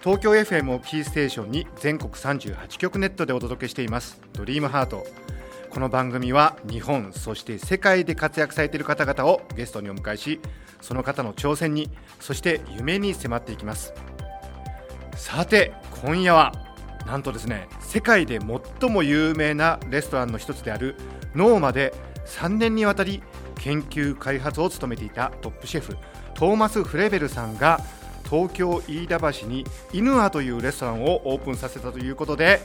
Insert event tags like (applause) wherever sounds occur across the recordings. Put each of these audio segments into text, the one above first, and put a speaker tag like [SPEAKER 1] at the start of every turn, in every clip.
[SPEAKER 1] 東京 FM をキーステーションに全国38局ネットでお届けしています。ドリームハート。この番組は日本そして世界で活躍されている方々をゲストにお迎えしその方の挑戦にそして夢に迫っていきます。さて今夜はなんとですね世界で最も有名なレストランの一つであるノーマで3年にわたり研究開発を務めていたトップシェフトーマス・フレベルさんが東京飯田橋にイヌアというレストランをオープンさせたということで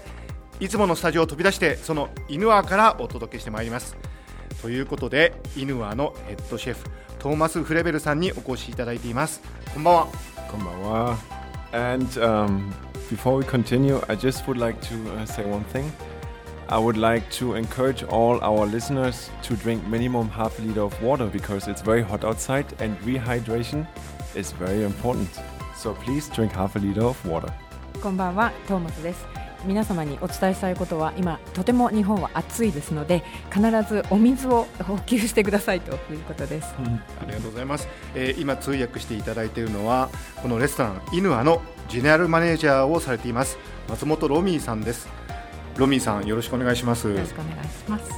[SPEAKER 1] いつものスタジオを飛び出してそのイヌアからお届けしてまいりますということでイヌアのヘッドシェフトーマス・フレベルさんにお越しいただいていますこんばんは
[SPEAKER 2] Konbanwa. And um, before we continue, I just would like to say one thing. I would like to encourage all our listeners to drink minimum half a liter of water because it's very hot outside and rehydration is very important. So please drink half a liter of water.
[SPEAKER 3] こんばんは、トーマスです。皆様にお伝えしたいことは今とても日本は暑いですので必ずお水を補給してくださいということです。
[SPEAKER 1] ありがとうございます、えー今通訳していただいているのはこのレストランイヌアのジェネラルマネージャーをされています松本ロミーさんですロミーさんよろしくお願いします
[SPEAKER 3] よろしくお願いします。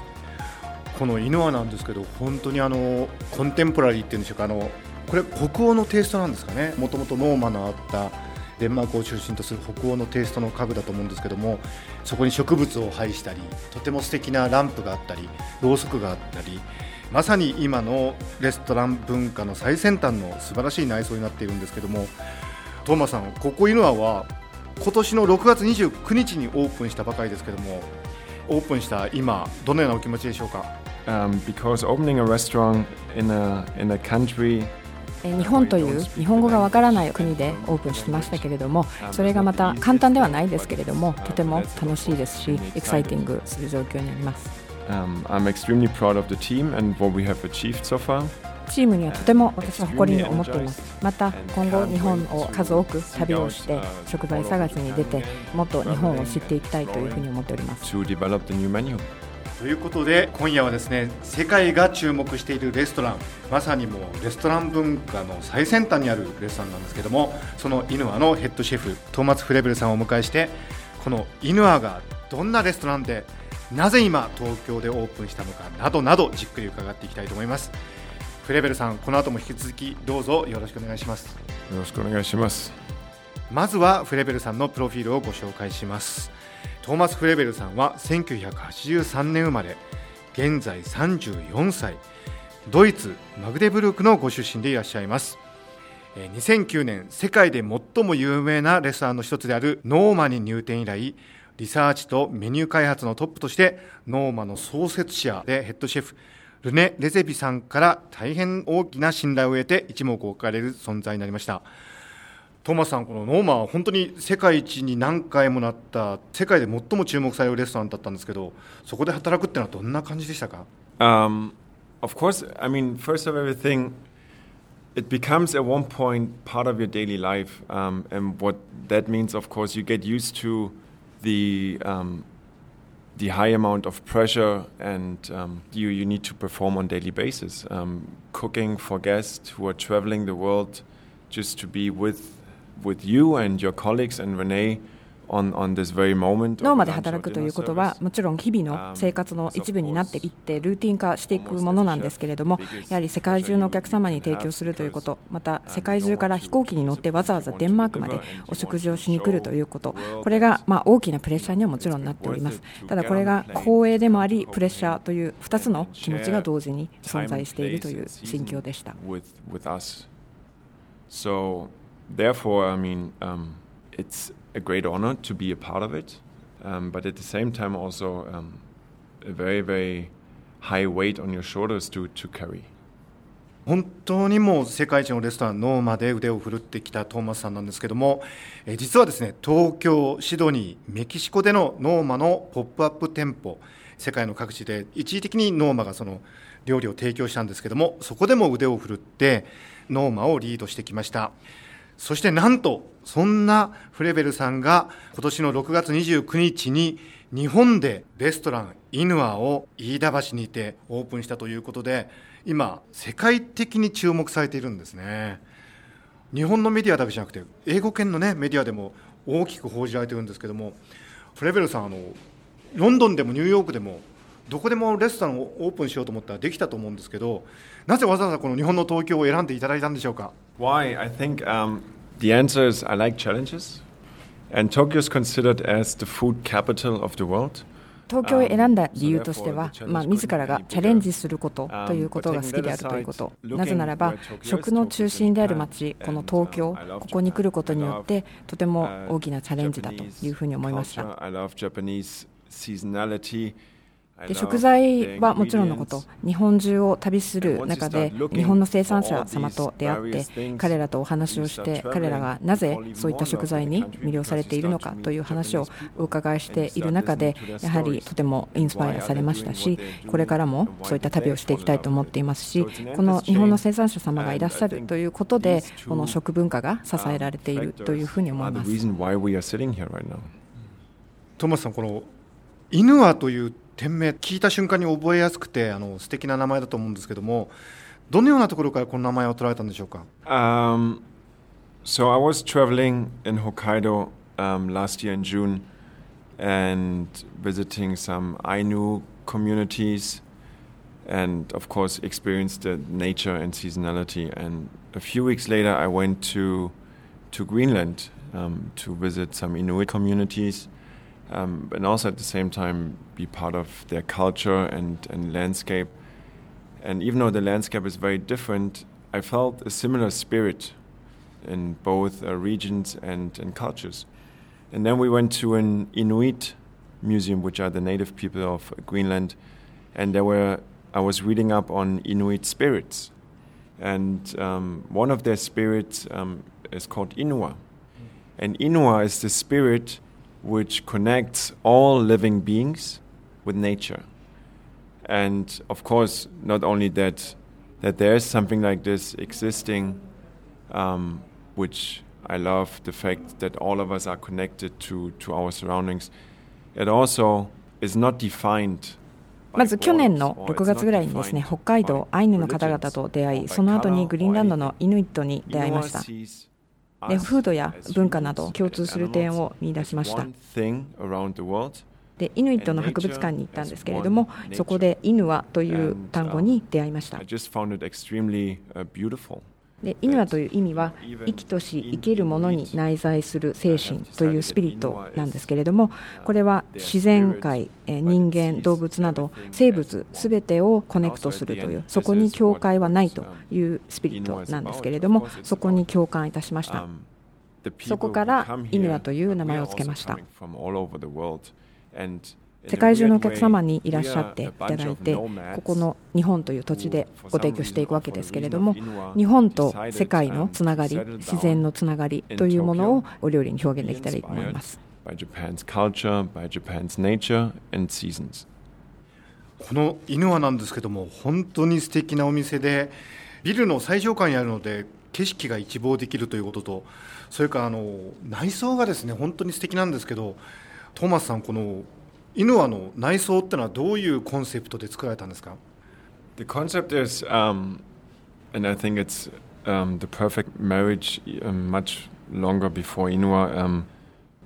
[SPEAKER 1] このイヌアなんですけど本当にあのコンテンポラリーっていうんでしょうかあのこれ北欧のテイストなんですかね？もともとノーマのあったデンマークを中心とする北欧のテイストの家具だと思うんですけどもそこに植物を配したりとても素敵なランプがあったりろうそくがあったりまさに今のレストラン文化の最先端の素晴らしい内装になっているんですけどもトーマさんここイヌアは今年の6月29日にオープンしたばかりですけどもオープンした今どのようなお気持ちでしょうか
[SPEAKER 2] ？Um, because opening a restaurant in a, in a country
[SPEAKER 3] 日本という日本語がわからない国でオープンしましたけれどもそれがまた簡単ではないですけれどもとても楽しいですしエキサイティングする状況にあります。
[SPEAKER 2] um, I'm extremely proud of the team and what we have achieved so far.
[SPEAKER 3] チームにはとても私は誇りに思っていますまた今後日本を数多く旅をして食材探しに出てもっと日本を知っていきたいというふうに思っております
[SPEAKER 1] ということで今夜はですね世界が注目しているレストランまさにもうレストラン文化の最先端にあるレストランなんですけどもそのイヌアのヘッドシェフトーマス・フレベルさんをお迎えしてこのイヌアがどんなレストランでなぜ今東京でオープンしたのかなどなどじっくり伺っていきたいと思いますフレベルさんこの後も引き続きどうぞよろしくお願いします
[SPEAKER 2] よろしくお願いします。
[SPEAKER 1] まずはフレベルさんのプロフィールをご紹介しますトーマス・フレベルさんは1983年生まれ現在34歳ドイツマグデブルクのご出身でいらっしゃいます。2009年世界で最も有名なレストランの一つであるノーマに入店以来リサーチとメニュー開発のトップとしてノーマの創設者でヘッドシェフルネ・レゼピさんから大変大きな信頼を得て一目置かれる存在になりました。トーマスさん、このノーマは本当に世界一に何回もなった世界で最も注目されるレストランだったんですけどそこで働くっていうのはどんな感じでしたか
[SPEAKER 2] Um, of course, I mean, first of everything, it becomes at one point part of your daily life. Um, and what that means, of course, you get used to the, um, the high amount of pressure and um, you, you need to perform on daily basis. Um, cooking for guests who are traveling the world just to be with, with you and your colleagues and Renee
[SPEAKER 3] で働くということは.もちろん日々の生活の一部になっていってルーティン化していくものなんですけれどもやはり世界中のお客様に提供するということまた世界中から飛行機に乗ってわざわざデンマークまでお食事をしに来るということ。これがまあ大きなプレッシャーにはもちろんなっております。ただこれが光栄でもありプレッシャーという2つの気持ちが同時に存在しているという心境でした
[SPEAKER 2] therefore, I mean, it's a great honor to be a part of it,
[SPEAKER 1] 本当にもう世界一のレストランノーマで腕を振るってきたトーマスさんなんですけども、え実はですね、東京、シドニー、メキシコでのノーマのポップアップ店舗、世界の各地で一時的にノーマがその料理を提供したんですけども、そこでも腕を振るってノーマをリードしてきました。そしてなんとそんなフレベルさんが今年の6月29日に日本でレストランイヌアを飯田橋にてオープンしたということで今世界的に注目されているんですね。日本のメディアだけじゃなくて英語圏の、ね、メディアでも大きく報じられているんですけどもフレベルさんあのロンドンでもニューヨークでもどこでもレストランをオープンしようと思ったらできたと思うんですけどなぜわざわざこの日本の東京を選んでいただいたんでしょうか
[SPEAKER 2] ？Why? I think、um, the answer is I like challenges. And Tokyo is considered as the food capital of the world.
[SPEAKER 3] 東京を選んだ理由としては、まあ、自らがチャレンジすることということが好きであるということなぜならば食の中心である街この東京ここに来ることによってとても大きなチャレンジだというふうに思いましたで食材はもちろんのこと日本中を旅する中で日本の生産者様と出会って彼らとお話をして彼らがなぜそういった食材に魅了されているのかという話をお伺いしている中でやはりとてもインスパイアされましたしこれからもそういった旅をしていきたいと思っていますしこの日本の生産者様がいらっしゃるということでこの食文化が支えられているというふうに思います。
[SPEAKER 1] トマスさんこのイヌアという店名聞いた瞬間に覚えやすくてあの素敵な名前だと思うんですけどもどのようなところからこの名前を取られたんでしょうか、
[SPEAKER 2] um, So I was traveling in Hokkaido、um, last year in June and visiting some Ainu communities and of course experienced the nature and seasonality and a few weeks later I went to to Greenland um, to visit some Inuit communities um, and also at the same time be part of their culture and, and landscape. And even though the landscape is very different, I felt a similar spirit in both uh, regions and, and cultures. And then we went to an Inuit museum, which are the native people of Greenland, and there were I was reading up on Inuit spirits, and um, one of their spirits um, is called Inua, and Inua is the spirit which connects all living beings with nature. And of course, not only that, that there is something like this existing, um, which I love the fact that all of us are connected to, to our surroundings. It also is not defined
[SPEAKER 3] まず去年の6月ぐらいにですね北海道アイヌの方々と出会いその後にグリーンランドのイヌイットに出会いました で風土や文化など共通する点を見出しました。でイヌイットの博物館に行ったんですけれどもそこでイヌワという単語に出会いましたでイヌワという意味は生きとし生けるものに内在する精神というスピリットなんですけれどもこれは自然界人間動物など生物すべてをコネクトするというそこに境界はないというスピリットなんですけれどもそこに共感いたしました。そこからイヌワという名前を付けました世界中のお客様にいらっしゃっていただいてここの日本という土地でご提供していくわけですけれども日本と世界のつながり自然のつながりというものをお料理に表現できたらいいと思います。
[SPEAKER 1] この犬はなんですけども本当に素敵なお店でビルの最上階にあるので景色が一望できるということとそれからあの内装がですね本当に素敵なんですけどトーマスさんこのイヌアの内装ってのはどういうコンセプトで作られたんですか
[SPEAKER 2] ？The concept is, um, and I think it's um, the perfect marriage um, much longer before Inua. Um,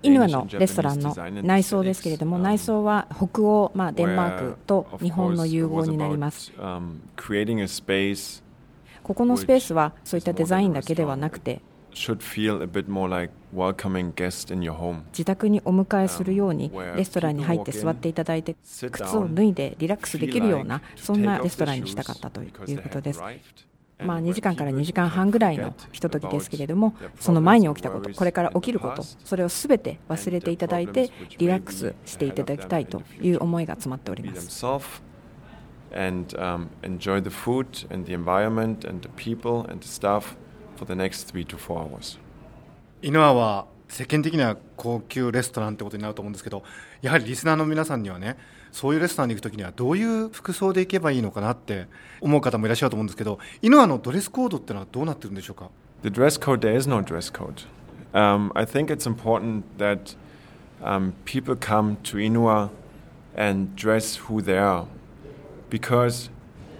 [SPEAKER 3] イヌアのレストランの内装ですけれども内装は北欧、まあ、デンマークと日本の融合になりますここのスペースはそういったデザインだけではなくて
[SPEAKER 2] should feel a bit more like welcoming guest in your home.
[SPEAKER 3] 自宅にお迎えするようにレストランに入って座っていただいて靴を脱いでリラックスできるようなそんなレストランにしたかったということです。まあ、2時間から2時間半ぐらいのひとときですけれどもその前に起きたことこれから起きることそれをすべて忘れていただいてリラックスしていただきたいという思いが詰まっております。
[SPEAKER 2] and um, enjoy the food and the environment and the people and the staff for the next three to four hours.
[SPEAKER 1] イノアは世間的には高級レストランってことになると思うんですけどやはりリスナーの皆さんにはねそういうレストランに行く時にはどういう服装で行けばいいのかなって思う方もいらっしゃると思うんですけどイノアのドレスコードってのはどうなってるんでしょうか
[SPEAKER 2] The dress code, there is no dress code. Um, I think it's important that um, people come to Inua and dress who they are because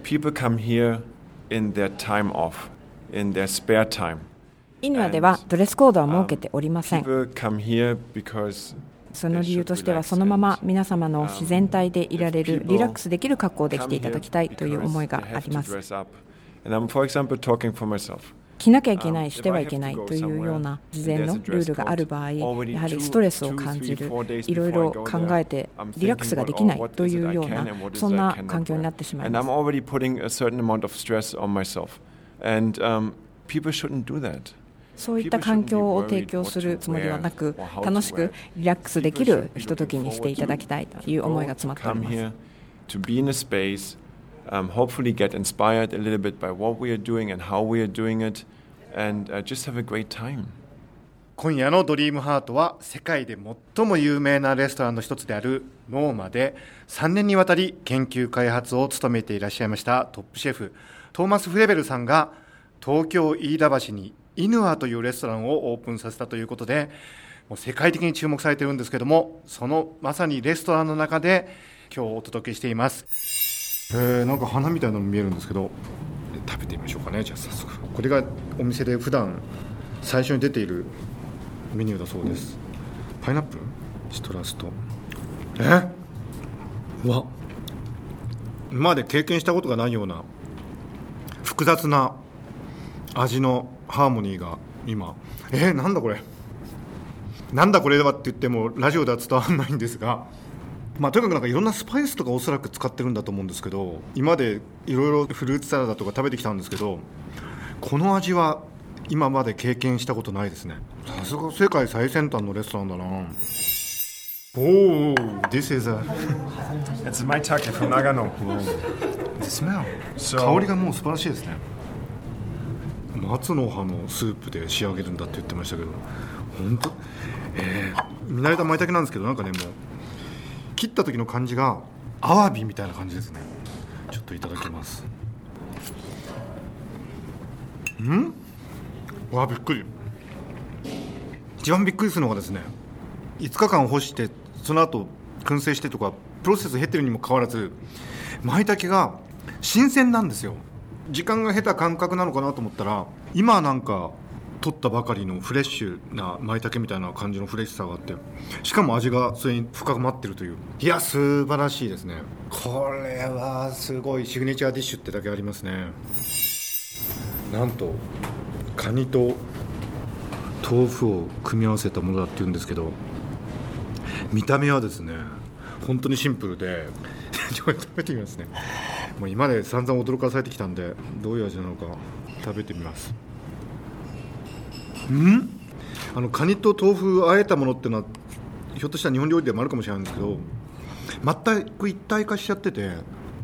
[SPEAKER 2] people come here in their time off, in their spare time.
[SPEAKER 3] イヌアではドレスコードは設けておりません。その理由としてはそのまま皆様の自然体でいられるリラックスできる格好で来ていただきたいという思いがあります.着なきゃいけないしてはいけないというような事前のルールがある場合やはりストレスを感じるいろいろ考えてリラックスができないというようなそんな環境になってしまいますそういった環境を提供するつもりはなく、楽しくリラックスできるひとときにしていただきたいという思いが詰まって
[SPEAKER 2] い
[SPEAKER 3] ます。
[SPEAKER 1] 今夜のドリームハートは、世界で最も有名なレストランの一つであるノーマで、3年にわたり研究開発を務めていらっしゃいましたトップシェフ。トーマス・フレベルさんが東京飯田橋にイヌアというレストランをオープンさせたということでもう世界的に注目されているんですけどもそのまさにレストランの中で今日お届けしています。えー、なんか花みたいなの見えるんですけど食べてみましょうかね。じゃあ早速。これがお店で普段最初に出ているメニューだそうです。パイナップル？シトラスと。え？うわ。今まで経験したことがないような複雑な味のハーモニーが今。えー、なんだこれ。なんだこれはって言ってもラジオでは伝わらないんですが。まあ、とにかくなんかいろんなスパイスとかおそらく使ってるんだと思うんですけど今までいろいろフルーツサラダとか食べてきたんですけどこの味は今まで経験したことないですね。さすが世界最先端のレストランだな。おお This is a
[SPEAKER 2] It's maitake from Nagano. (laughs)
[SPEAKER 1] 香りがもう素晴らしいですね。松の葉のスープで仕上げるんだって言ってましたけど。本当？えー、見慣れた舞茸なんですけどなんかねもう切った時の感じがアワビみたいな感じですね。ちょっといただきます。ん？わあびっくり。一番びっくりするのがですね5日間干してその後燻製してとかプロセス経ってるにもかかわらず舞茸が新鮮なんですよ。時間が経た感覚なのかなと思ったら今なんか取ったばかりのフレッシュな舞茸みたいな感じのフレッシュさがあってしかも味がそれに深まってるという。いや素晴らしいですね。これはすごいシグネチャーディッシュってだけありますね。なんとカニと豆腐を組み合わせたものだっていうんですけど見た目はですね本当にシンプルで (laughs) ちょっと食べてみますね。もう今まで散々驚かされてきたんでどういう味なのか食べてみます。うん？あのカニと豆腐あえたものっていうのはひょっとしたら日本料理でもあるかもしれないんですけど全く一体化しちゃってて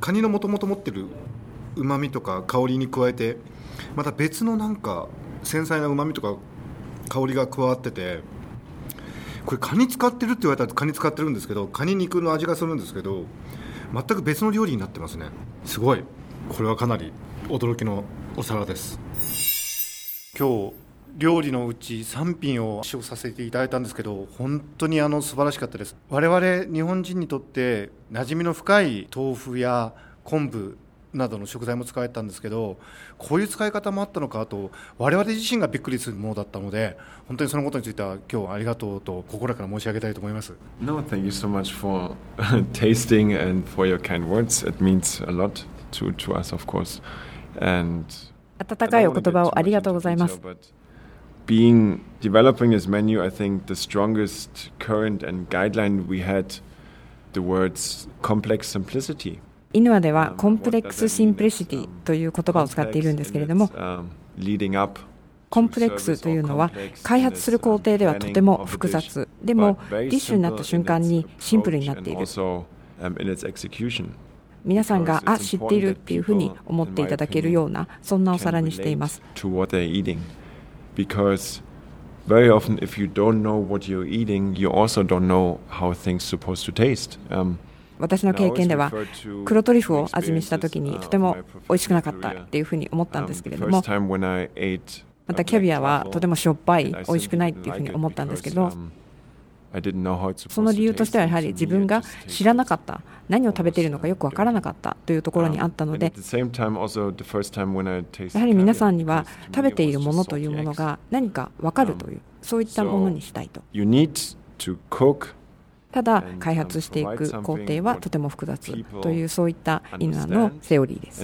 [SPEAKER 1] カニのもともと持ってるうまみとか香りに加えてまた別のなんか繊細なうまみとか香りが加わっててこれカニ使ってるって言われたらカニ使ってるんですけどカニ肉の味がするんですけど全く別の料理になってますね。すごい。これはかなり驚きのお皿です。今日料理のうち3品を試食させていただいたんですけど本当にあの素晴らしかったです。我々日本人にとって馴染みの深い豆腐や昆布などの食材も使えたんですけどこういう使い方もあったのかあと我々自身がびっくりするものだったので本当にそのことについては今日はありがとうと心から申し上げたいと思います
[SPEAKER 2] No, thank you so much for tasting and for your kind words. It means a lot to, to us, of course. And
[SPEAKER 3] 温かいお言葉をありがとうございます。
[SPEAKER 2] But being developing this menu, I think the strongest current and guideline we had the words complex simplicity.
[SPEAKER 3] イヌアでは complex simplicity という言葉を使っているんですけれども、 complex というのは、開発する工程ではとても複雑、でも、ディッシュになった瞬間にシンプルになっている。皆さんが、あ、知っているっていうふうに思っていただけるような、そんなお皿にしています。私の経験では黒トリュフを味見した時にとても美味しくなかったっていうふうに思ったんですけれどもまたキャビアはとてもしょっぱい美味しくないっていうふうに思ったんですけどその理由としてはやはり.自分が知らなかった何を食べているのかよくわからなかったというところにあったのでやはり皆さんには食べているものというものが何かわかるというそういったものにしたいとただ開発していく工程はとても複雑というそういったイヌアのセオリーです.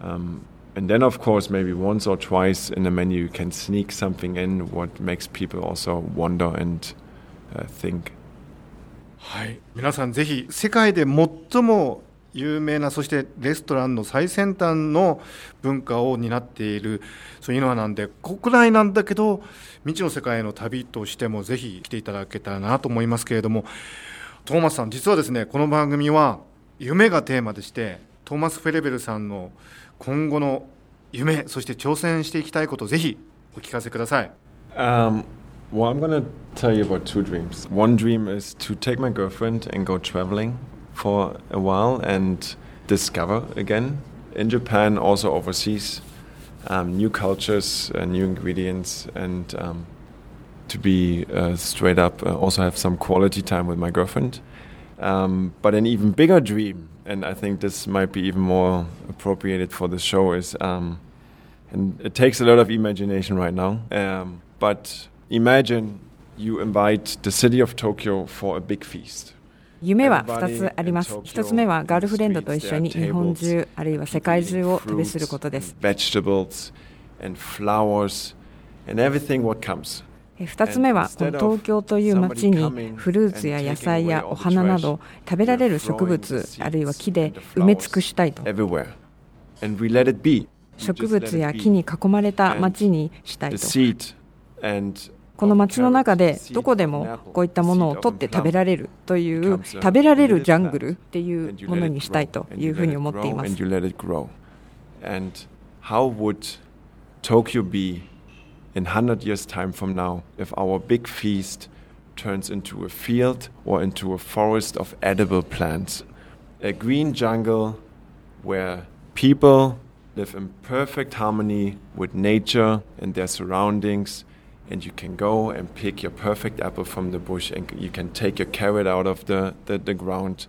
[SPEAKER 2] Um, and then, of course, maybe once or twice in the menu, you can sneak something in what makes people also wonder and uh, think.
[SPEAKER 1] はい、皆さんぜひ世界で最も有名なそしてレストランの最先端の文化を担っているそういうのはなんで国内なんだけど未知の世界への旅としてもぜひ来ていただけたらなと思いますけれどもトーマスさん実はですねこの番組は夢がテーマでしてトーマス・フェレベルさんの今後の夢そして挑戦していきたいことぜひお聞かせください。
[SPEAKER 2] Um, well, I'm going to tell you about two dreams. One dream is to take my girlfriend and go traveling for a while and discover again in Japan, also overseas, um, new cultures, uh, new ingredients, and um, to be uh, straight up, uh, also have some quality time with my girlfriend. Um, but an even bigger dream, and I think this might be even more appropriated for the show, is um, and it takes a lot of imagination right now. Um, but imagine you invite the city of Tokyo for a big feast.
[SPEAKER 3] 夢は2つあります。1つ目はガールフレンドと一緒に日本中あるいは世界中を旅することです。
[SPEAKER 2] Vegetables and flowers and everything what comes.
[SPEAKER 3] 2つ目はこの東京という街にフルーツや野菜やお花など食べられる植物あるいは木で埋め尽くしたいと。植物や.木に囲まれた街にしたいとこの街の中でどこでもこういったものを取って食べられるという食べられるジャングルっていうものにしたいというふうに思っています
[SPEAKER 2] and how would Tokyo be in 100 years' time from now if our big feast turns into a field or into a forest of edible plants? A green jungle where people live in perfect harmony with nature and their surroundings. And you can go and pick your perfect apple from the bush, and you can take your carrot out of the, the, the ground.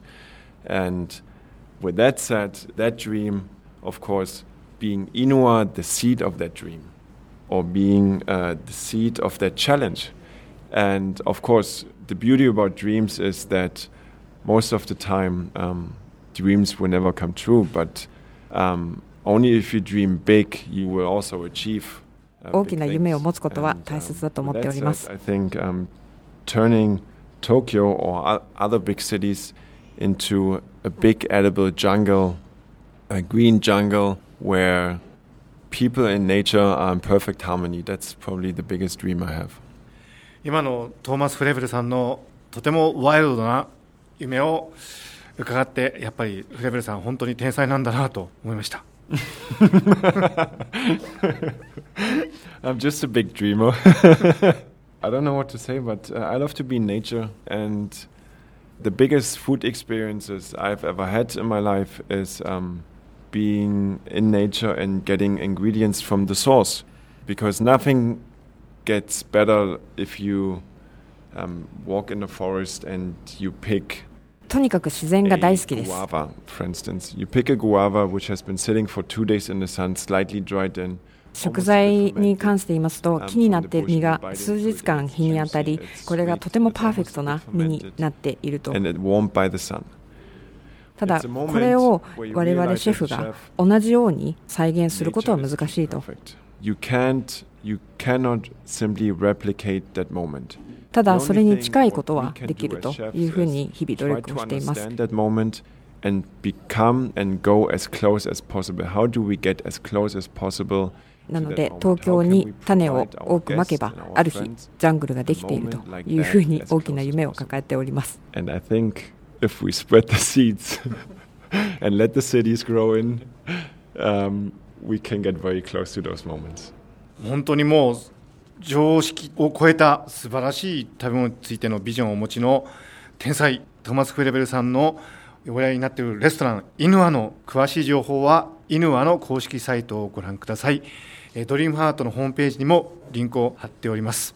[SPEAKER 2] And with that said, that dream, of course, being Inua, the seed of that dream, or being uh, the seed of that challenge. And of course, the beauty about dreams is that most of the time, um, dreams will never come true, but um, only if you dream big, you will also achieve.
[SPEAKER 3] 大きな夢を持つことは大切だと思っております。
[SPEAKER 1] 今のトーマス・フレフルさんのとてもワイルドな夢を伺って、やっぱりフレフルさん、本当に天才なんだなと思いました。(laughs)
[SPEAKER 2] I'm just a big dreamer. (laughs) I don't know what to say, but uh, I love to be in nature. And the biggest food experiences I've ever had in my life is um, being in nature and getting ingredients from the source. Because nothing gets better if you um, walk in the forest and you pick
[SPEAKER 3] とにかく自然が大好きです。食材に関して言いますと、木になって実が数日間日に当たり、これがとてもパーフェクトな実になっていると。ただ、これをわれわれシェフが同じように再現することは難しいと。
[SPEAKER 2] You can't, you cannot simply replicate that moment.
[SPEAKER 3] た
[SPEAKER 2] The
[SPEAKER 3] だ
[SPEAKER 2] only
[SPEAKER 3] それに
[SPEAKER 2] thing
[SPEAKER 3] 近いこと
[SPEAKER 2] what we
[SPEAKER 3] は
[SPEAKER 2] can
[SPEAKER 3] でき
[SPEAKER 2] do
[SPEAKER 3] ると
[SPEAKER 2] as chefs
[SPEAKER 3] いうふう
[SPEAKER 2] is
[SPEAKER 3] に日々努
[SPEAKER 2] try
[SPEAKER 3] 力
[SPEAKER 2] to
[SPEAKER 3] をしています
[SPEAKER 2] understand that moment and become and go as close as possible. How do we get as close as possible
[SPEAKER 3] な
[SPEAKER 2] to
[SPEAKER 3] の
[SPEAKER 2] that
[SPEAKER 3] で
[SPEAKER 2] moment?
[SPEAKER 3] 東
[SPEAKER 2] How
[SPEAKER 3] 京
[SPEAKER 2] can
[SPEAKER 3] に
[SPEAKER 2] we
[SPEAKER 3] 種を
[SPEAKER 2] provide our
[SPEAKER 3] 多くまけ
[SPEAKER 2] guests
[SPEAKER 3] ば
[SPEAKER 2] and our
[SPEAKER 3] ある日
[SPEAKER 2] friends
[SPEAKER 3] ジャングルができているというふうに大きな夢を抱えております
[SPEAKER 2] And I think if we spread the seeds (laughs) and let the cities grow in, um, we can get very close to those moments.
[SPEAKER 1] 本当にもう常識を超えた素晴らしい食べ物についてのビジョンをお持ちの天才トーマス・フレベルさんのおやりになっているレストランイヌアの詳しい情報はイヌアの公式サイトをご覧ください。ドリームハートのホームページにもリンクを貼っております。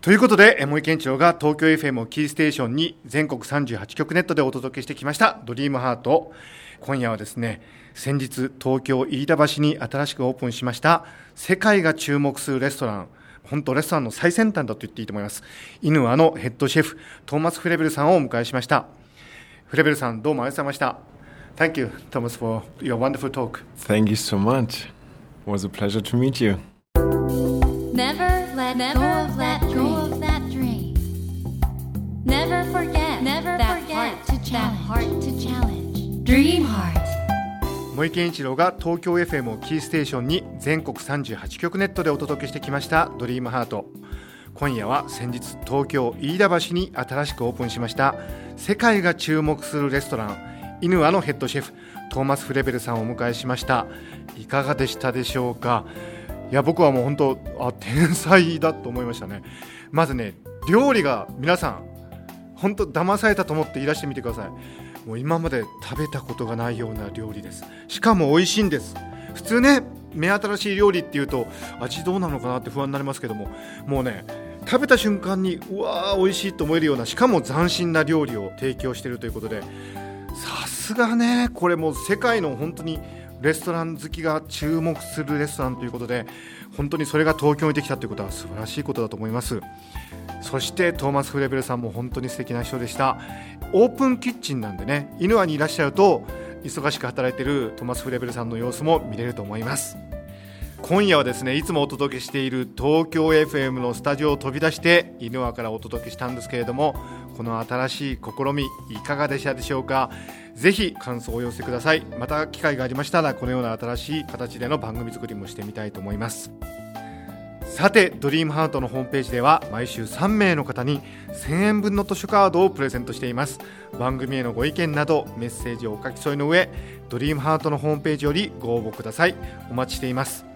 [SPEAKER 1] ということで森健長が東京 FM をキーステーションに全国38局ネットでお届けしてきましたドリームハート。今夜はですね先日東京飯田橋に新しくオープンしました世界が注目するレストラン本当レストランの最先端だと言っていいと思いますイヌアのヘッドシェフトーマス・フレベルさんをお迎えしましたフレベルさんどうもありがとうございました Thank you, Thomas, for your wonderful talk.
[SPEAKER 2] Thank you so much. It was a pleasure to meet you.
[SPEAKER 4] Never let go of
[SPEAKER 1] 森健一郎が東京 FM をキーステーションに全国38局ネットでお届けしてきました「ドリームハート。今夜は先日東京飯田橋に新しくオープンしました世界が注目するレストランイヌアのヘッドシェフトーマス・フレベルさんをお迎えしました。いかがでしたでしょうか？いや僕はもう本当あ天才だと思いましたね。まずね料理が皆さん本当騙されたと思っていらしてみてください。もう今まで食べたことがないような料理です。しかも美味しいんです。普通ね目新しい料理っていうと味どうなのかなって不安になりますけどももうね食べた瞬間にうわー美味しいと思えるようなしかも斬新な料理を提供しているということでさすがねこれもう世界の本当にレストラン好きが注目するレストランということで本当にそれが東京にできたということは素晴らしいことだと思います。そしてトーマス・フレベルさんも本当に素敵な人でした。オープンキッチンなんでね犬アにいらっしゃると忙しく働いてるトーマス・フレベルさんの様子も見れると思います。今夜はですねいつもお届けしている東京 FM のスタジオを飛び出して犬輪からお届けしたんですけれどもこの新しい試みいかがでしたでしょうか？ぜひ感想をお寄せください。また機会がありましたらこのような新しい形での番組作りもしてみたいと思います。さてドリームハートのホームページでは毎週3名の方に1000円分の図書カードをプレゼントしています。番組へのご意見などメッセージをお書き添えの上ドリームハートのホームページよりご応募ください。お待ちしています。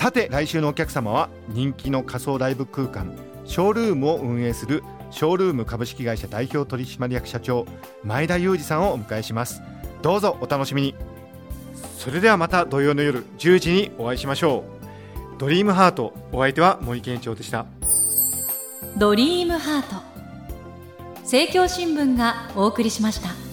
[SPEAKER 1] さて来週のお客様は人気の仮想ライブ空間ショールームを運営するショールーム株式会社代表取締役社長前田裕二さんをお迎えします。どうぞお楽しみに。それではまた土曜の夜10時にお会いしましょう。ドリームハートお相手は森健一郎でした。
[SPEAKER 5] ドリームハート。政教新聞がお送りしました。